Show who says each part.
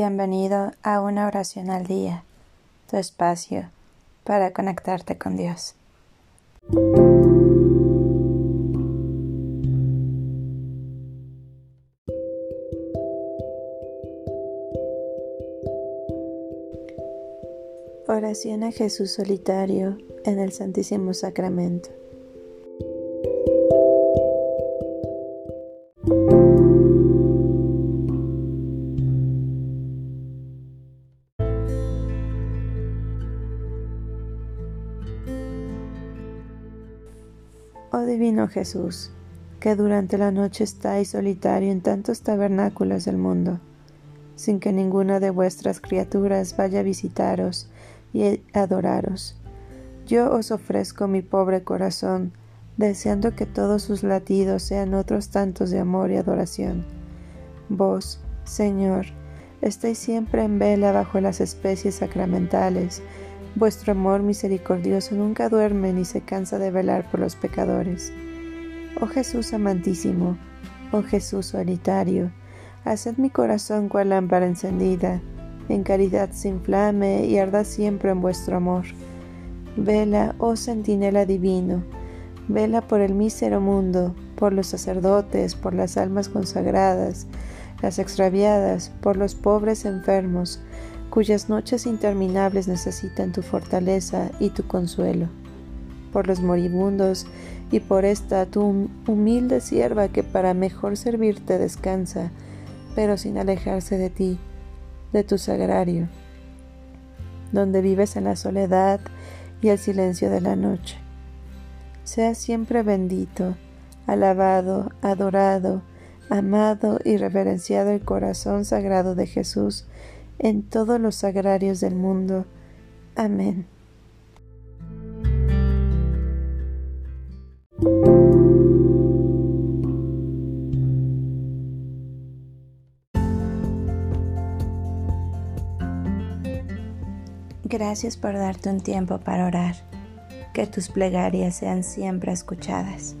Speaker 1: Bienvenido a una oración al día, tu espacio para conectarte con Dios. Oración a Jesús solitario en el Santísimo Sacramento. Oh Divino Jesús, que durante la noche estáis solitario en tantos tabernáculos del mundo, sin que ninguna de vuestras criaturas vaya a visitaros y adoraros. Yo os ofrezco mi pobre corazón, deseando que todos sus latidos sean otros tantos de amor y adoración. Vos, Señor, estáis siempre en vela bajo las especies sacramentales, Vuestro amor misericordioso nunca duerme ni se cansa de velar por los pecadores. Oh Jesús amantísimo, oh Jesús solitario, haced mi corazón cual lámpara encendida, en caridad se inflame y arda siempre en vuestro amor. Vela, oh centinela divino, vela por el mísero mundo, por los sacerdotes, por las almas consagradas, las extraviadas, por los pobres enfermos, cuyas noches interminables necesitan tu fortaleza y tu consuelo, por los moribundos y por esta tu humilde sierva que para mejor servirte descansa, pero sin alejarse de ti, de tu sagrario, donde vives en la soledad y el silencio de la noche. Sea siempre bendito, alabado, adorado, amado y reverenciado el corazón sagrado de Jesús, en todos los sagrarios del mundo. Amén. Gracias por darte un tiempo para orar. Que tus plegarias sean siempre escuchadas.